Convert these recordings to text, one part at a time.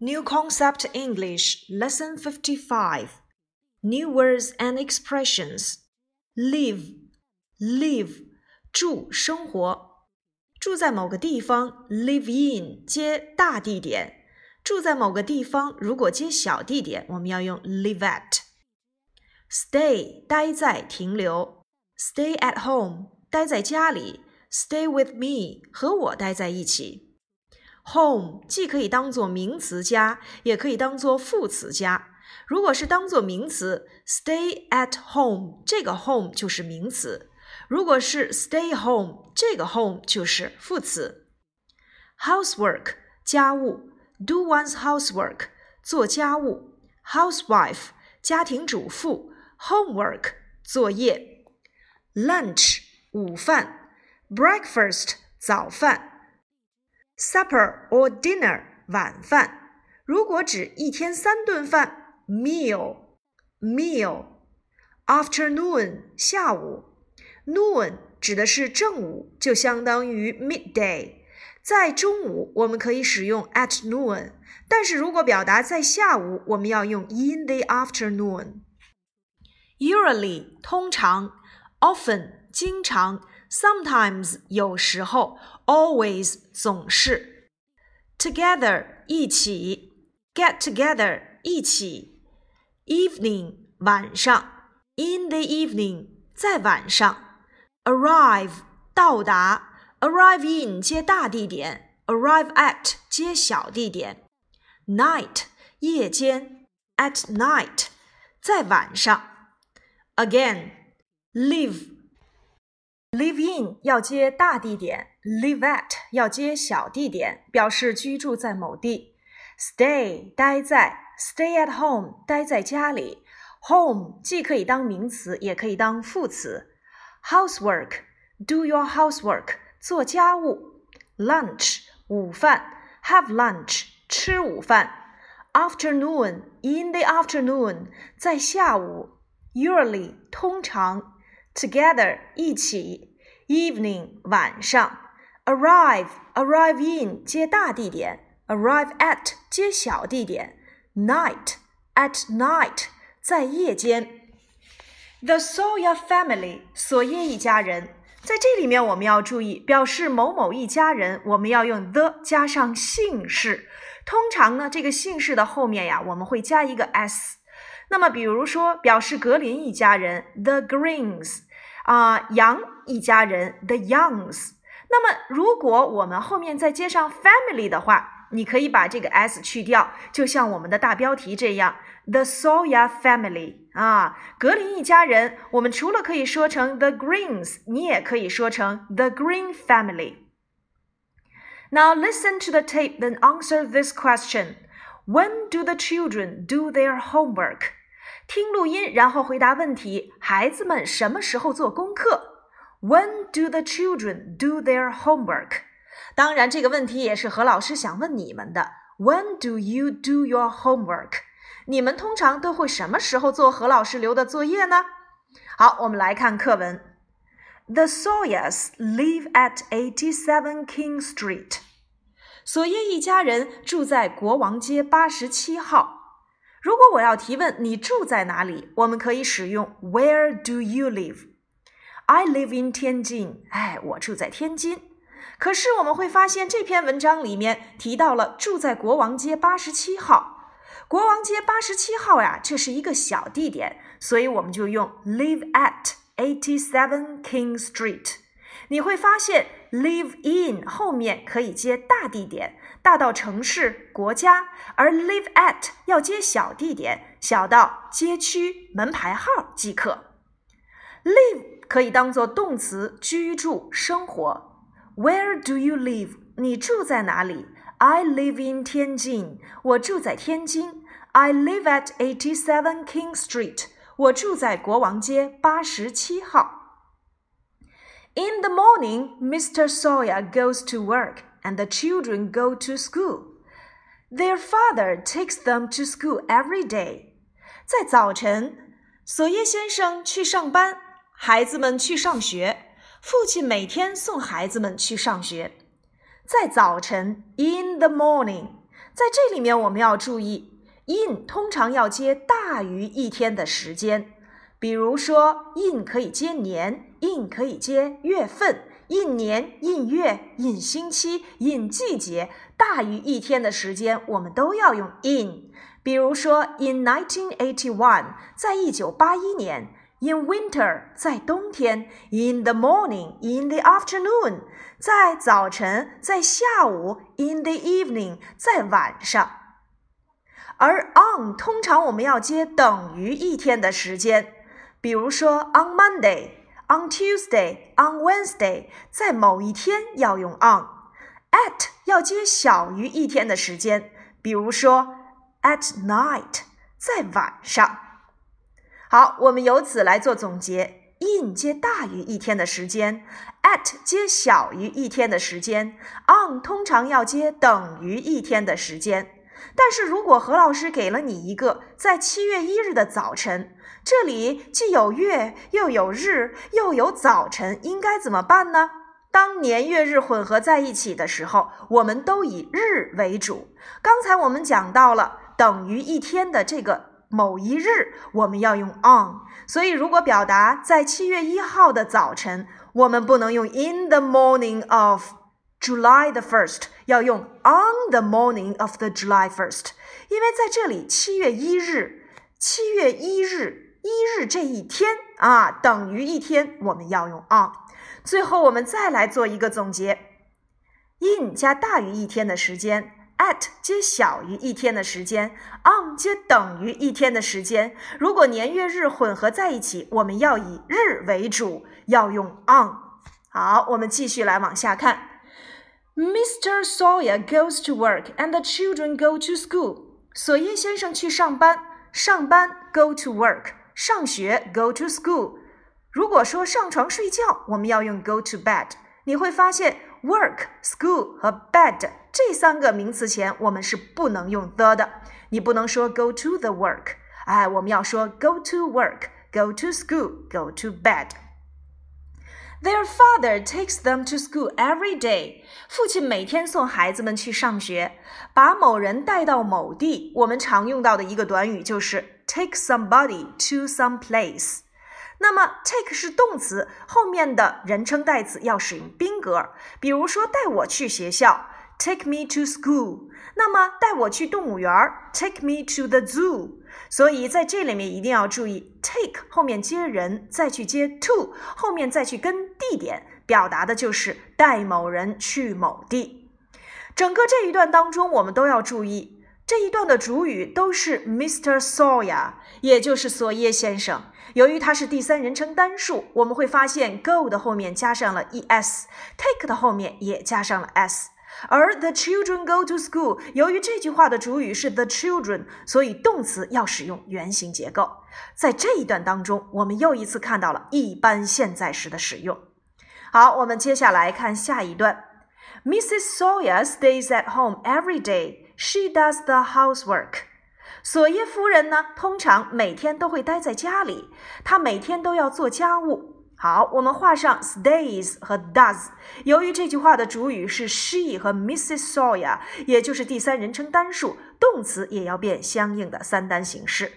New Concept English Lesson 55 New Words and Expressions Live Live 住生活住在某个地方 live in 接大地点住在某个地方如果接小地点我们要用 live at Stay 待在停留 Stay at home 待在家里 Stay with me 和我待在一起 Home 既可以当做名词加，也可以当做副词加。如果是当做名词，stay at home，这个 home 就是名词；如果是 stay home，这个 home 就是副词。Housework 家务，do one's housework 做家务。Housewife 家庭主妇，homework 作业。Lunch 午饭，breakfast 早饭。supper or dinner 晚饭。如果指一天三顿饭，meal meal。afternoon 下午，noon 指的是正午，就相当于 midday。在中午，我们可以使用 at noon，但是如果表达在下午，我们要用 in the afternoon。Usually 通常，often 经常。sometimes 有时候 ，always 总是，together 一起，get together 一起，evening 晚上，in the evening 在晚上，arrive 到达，arrive in 接大地点，arrive at 接小地点，night 夜间，at night 在晚上，again live。Live in 要接大地点 ，live at 要接小地点，表示居住在某地。Stay 待在，stay at home 待在家里。Home 既可以当名词，也可以当副词。Housework do your housework 做家务。Lunch 午饭，have lunch 吃午饭。Afternoon in the afternoon 在下午。Usually 通常。together 一起，evening 晚上，arrive arrive in 接大地点，arrive at 接小地点，night at night 在夜间。The Sawyer family 索耶一家人，在这里面我们要注意，表示某某一家人，我们要用 the 加上姓氏。通常呢，这个姓氏的后面呀，我们会加一个 s。那么，比如说表示格林一家人，the Greens，啊，杨一家人，the Youngs。那么，如果我们后面再接上 family 的话，你可以把这个 s 去掉，就像我们的大标题这样，the Sawyer family。啊，格林一家人，我们除了可以说成 the Greens，你也可以说成 the Green family。Now listen to the tape, then answer this question. When do the children do their homework? 听录音，然后回答问题。孩子们什么时候做功课 ？When do the children do their homework？当然，这个问题也是何老师想问你们的。When do you do your homework？你们通常都会什么时候做何老师留的作业呢？好，我们来看课文。The Sawyers live at eighty-seven King Street。索耶一家人住在国王街八十七号。如果我要提问你住在哪里，我们可以使用 Where do you live? I live in 天津。哎，我住在天津。可是我们会发现这篇文章里面提到了住在国王街八十七号。国王街八十七号呀，这是一个小地点，所以我们就用 live at eighty seven King Street。你会发现 live in 后面可以接大地点。大到城市、国家，而 live at 要接小地点，小到街区、门牌号即可。live 可以当做动词，居住、生活。Where do you live？你住在哪里？I live in 天津。我住在天津。I live at eighty-seven King Street。我住在国王街八十七号。In the morning, Mr. Sawyer goes to work and the children go to school. Their father takes them to school every day. 在早晨，索耶先生去上班， 孩子们去上学。父亲每天送孩子们去上学。在早晨，in the morning，在这里面我们要注意，in 通常要接大于一天的时间。比如说，in 可以接年，in 可以接月份，in 年、in 月、in 星期、in 季节，大于一天的时间我们都要用 in。比如说，in 1981，在一九八一年；in winter，在冬天；in the morning，in the afternoon。在早晨，在下午；in the evening，在晚上。而 on 通常我们要接等于一天的时间，比如说 on Monday、on Tuesday、on Wednesday，在某一天要用 on。at 要接小于一天的时间，比如说 at night，在晚上。好，我们由此来做总结。in 接大于一天的时间，at 接小于一天的时间，on 通常要接等于一天的时间。但是如果何老师给了你一个在七月一日的早晨，这里既有月又有日又有早晨，应该怎么办呢？当年月日混合在一起的时候，我们都以日为主。刚才我们讲到了等于一天的这个。某一日我们要用 on，所以如果表达在七月一号的早晨，我们不能用 in the morning of July the first，要用 on the morning of the July first，因为在这里七月一日，七月一日一日这一天啊等于一天，我们要用 on。最后我们再来做一个总结，in 加大于一天的时间。At 接小于一天的时间，on 接等于一天的时间。如果年月日混合在一起，我们要以日为主，要用 on。好，我们继续来往下看。Mr. Sawyer goes to work and the children go to school。索耶先生去上班，上班 go to work，上学 go to school。如果说上床睡觉，我们要用 go to bed。你会发现。work、school 和 bed 这三个名词前，我们是不能用 the 的。你不能说 go to the work，哎，我们要说 go to work、go to school、go to bed。Their father takes them to school every day。父亲每天送孩子们去上学。把某人带到某地，我们常用到的一个短语就是 take somebody to some place。 那么，take 是动词，后面的人称代词要使用宾格。比如说，带我去学校，take me to school。那么，带我去动物园，take me to the zoo。所以，在这里面一定要注意，take 后面接人，再去接 to，后面再去跟地点，表达的就是带某人去某地。整个这一段当中，我们都要注意，这一段的主语都是 Mr. Sawyer，也就是索耶先生。由于它是第三人称单数，我们会发现 go 的后面加上了 es，take 的后面也加上了 s。而 the children go to school，由于这句话的主语是 the children，所以动词要使用原形结构。在这一段当中，我们又一次看到了一般现在时的使用。好，我们接下来看下一段。Mrs. Sawyer stays at home every day. She does the housework. 索耶夫人呢，通常每天都会待在家里，她每天都要做家务。好，我们画上 stays 和 does。由于这句话的主语是 she 和 Mrs. Sawyer，也就是第三人称单数，动词也要变相应的三单形式。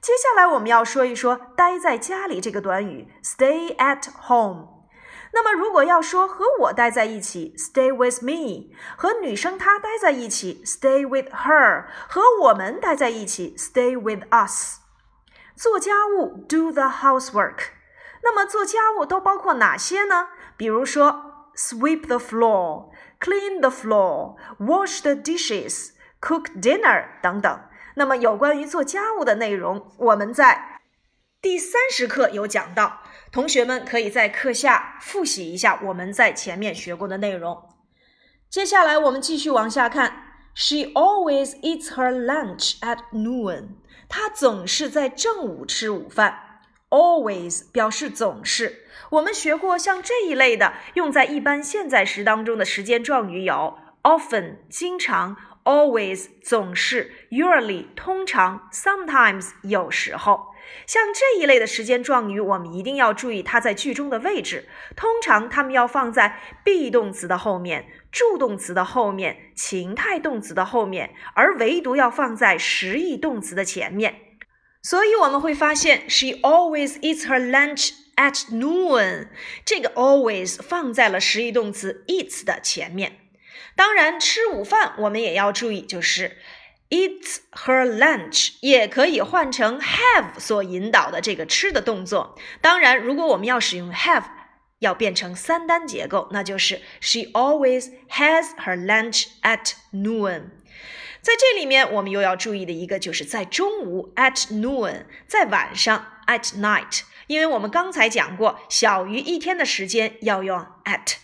接下来我们要说一说待在家里这个短语 stay at home。那么，如果要说和我待在一起，stay with me；和女生她待在一起，stay with her；和我们待在一起，stay with us。做家务，do the housework。那么做家务都包括哪些呢？比如说，sweep the floor，clean the floor，wash the dishes，cook dinner 等等。那么有关于做家务的内容，我们在第三十课有讲到。同学们可以在课下复习一下我们在前面学过的内容。接下来我们继续往下看。She always eats her lunch at noon。她总是在正午吃午饭。Always 表示总是。我们学过像这一类的用在一般现在时当中的时间状语有 often 经常 always 总是，usually 通常，sometimes 有时候。像这一类的时间状语，我们一定要注意它在句中的位置。通常它们要放在 be 动词的后面、助动词的后面、情态动词的后面，而唯独要放在实义动词的前面。所以我们会发现，She always eats her lunch at noon。这个 always 放在了实义动词 eats 的前面。当然，吃午饭我们也要注意，就是 eats her lunch 也可以换成 have 所引导的这个吃的动作。当然，如果我们要使用 have，要变成三单结构，那就是 she always has her lunch at noon。在这里面，我们又要注意的一个就是在中午 at noon，在晚上 at night，因为我们刚才讲过，小于一天的时间要用 at。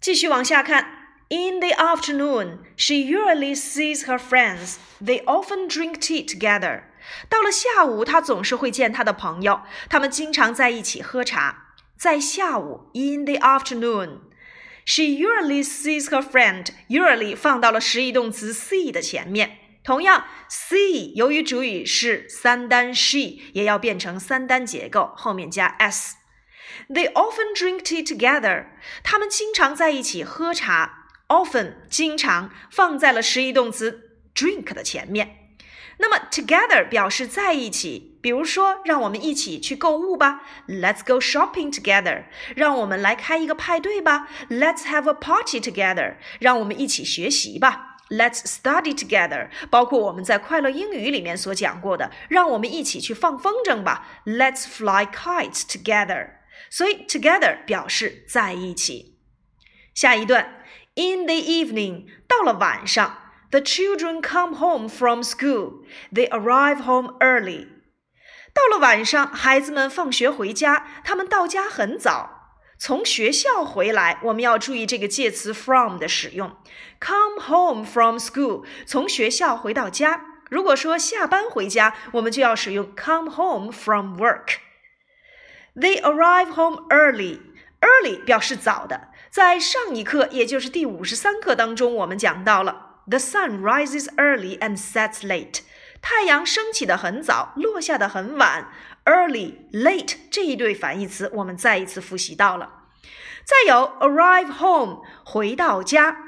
继续往下看。In the afternoon, she usually sees her friends. They often drink tea together. 到了下午，她总是会见她的朋友，他们经常在一起喝茶。在下午，in the afternoon, she usually sees her friend. Usually 放到了实义动词 see 的前面。同样，see 由于主语是三单 she，也要变成三单结构，后面加 s。They often drink tea together. 他们经常在一起喝茶。 Often 经常放在了实义动词 drink 的前面。那么 together 表示在一起，比如说，让我们一起去购物吧，Let's go shopping together。让我们来开一个派对吧，Let's have a party together。让我们一起学习吧，Let's study together。包括我们在快乐英语里面所讲过的，让我们一起去放风筝吧，Let's fly kites together。所以 together 表示在一起。下一段。In the evening，到了晚上，the children come home from school. They arrive home early. 到了晚上，孩子们放学回家，他们到家很早。从学校回来，我们要注意这个介词 from 的使用。Come home from school，从学校回到家。如果说下班回家，我们就要使用 come home from work. They arrive home early. Early 表示早的。 在上一课，也就是第五十三课当中，我们讲到了 The sun rises early and sets late。太阳升起的很早，落下的很晚。Early、late 这一对反义词，我们再一次复习到了。再有 arrive home，回到家。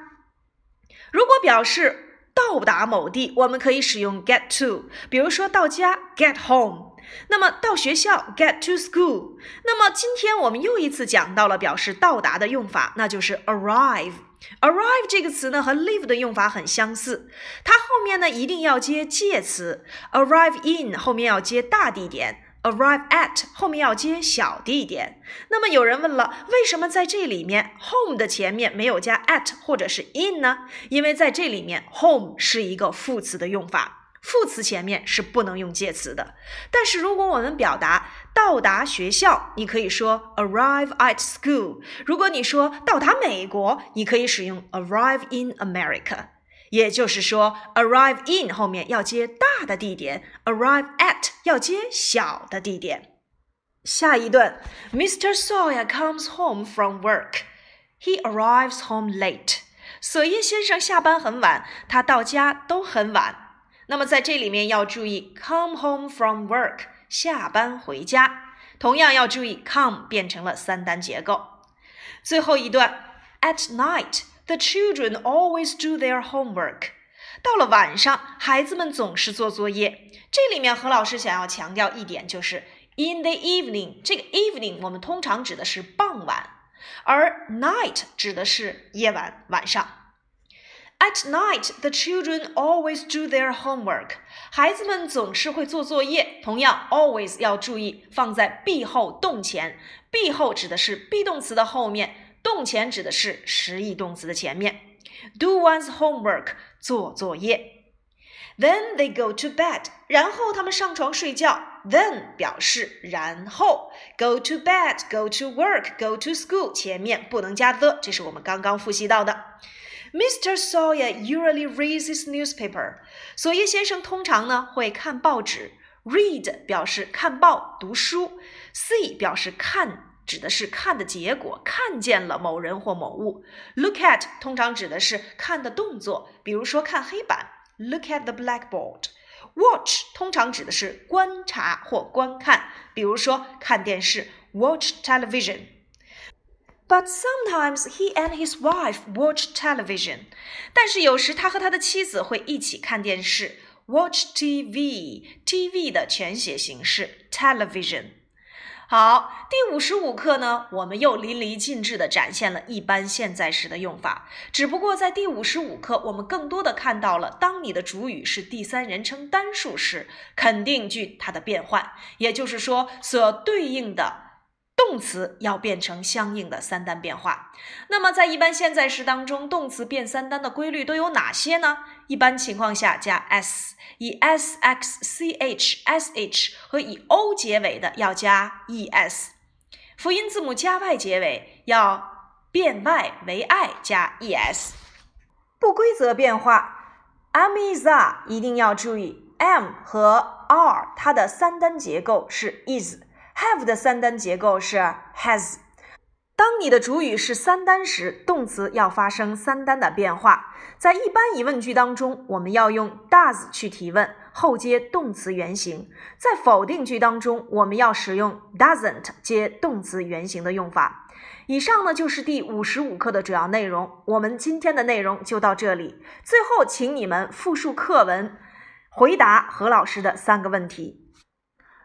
如果表示到达某地，我们可以使用 get to。比如说到家，get home。那么到学校，get to school。那么今天我们又一次讲到了表示到达的用法，那就是 arrive。arrive 这个词呢和 leave 的用法很相似，它后面呢一定要接介词，arrive in 后面要接大地点，arrive at 后面要接小地点。那么有人问了，为什么在这里面 home 的前面没有加 at 或者是 in 呢？因为在这里面 home 是一个副词的用法。副词前面是不能用介词的，但是如果我们表达到达学校，你可以说 arrive at school。如果你说到达美国，你可以使用 arrive in America。也就是说，arrive in 后面要接大的地点，arrive at 要接小的地点。下一段，Mr. Sawyer comes home from work. He arrives home late. 索耶先生下班很晚，他到家都很晚。那么在这里面要注意 come home from work 下班回家，同样要注意 come 变成了三单结构。最后一段 at night the children always do their homework。到了晚上，孩子们总是做作业。这里面何老师想要强调一点就是 in the evening 这个 evening 我们通常指的是傍晚，而 night 指的是夜晚晚上。At night, the children always do their homework. 孩子们总是会做作业。同样，always 要注意放在 be 后动前。be 后指的是 be 动词的后面，动前指的是实义动词的前面。Do one's homework，做作业。Then they go to bed，然后他们上床睡觉。Then 表示然后，go to bed，go to work，go to school，前面不能加 the，这是我们刚刚复习到的。Mr. Sawyer usually reads his newspaper. 索耶先生通常呢会看报纸。Read 表示看报、读书。See 表示看指的是看的结果，看见了某人或某物。Look at 通常指的是看的动作，比如说看黑板，Look at the blackboard。Watch 通常指的是观察或观看，比如说看电视，Watch television。But sometimes he and his wife watch television。但是有时他和他的妻子会一起看电视，watch TV。TV 的全写形式 television。好，第五十五课呢，我们又淋漓尽致地展现了一般现在时的用法。只不过在第五十五课，我们更多的看到了，当你的主语是第三人称单数时，肯定句它的变换，也就是说，所对应的。动词要变成相应的三单变化。那么在一般现在时当中，动词变三单的规律都有哪些呢？一般情况下加 s，以 s x c h s h 和以 o 结尾的要加 e s，辅音字母加 y 结尾要变 y 为 i 加 e s。不规则变化，am is are 一定要注意，am 和 are 它的三单结构是 is。Have 的三单结构是 has。当你的主语是三单时，动词要发生三单的变化。在一般疑问句当中，我们要用 does 去提问，后接动词原形；在否定句当中，我们要使用 doesn't 接动词原形的用法。以上呢就是第五十五课的主要内容。我们今天的内容就到这里。最后，请你们复述课文，回答何老师的三个问题。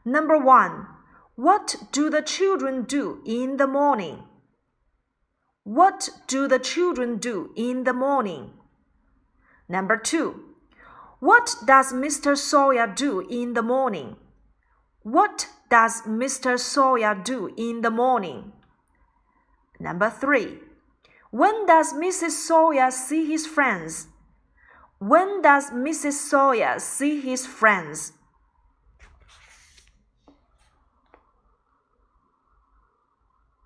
Number one。What do the children do in the morning? What do the children do in the morning? Number two. What does Mr. Sawyer do in the morning? What does Mr. Sawyer do in the morning? Number three. When does Mrs. Sawyer see his friends? When does Mrs. Sawyer see his friends?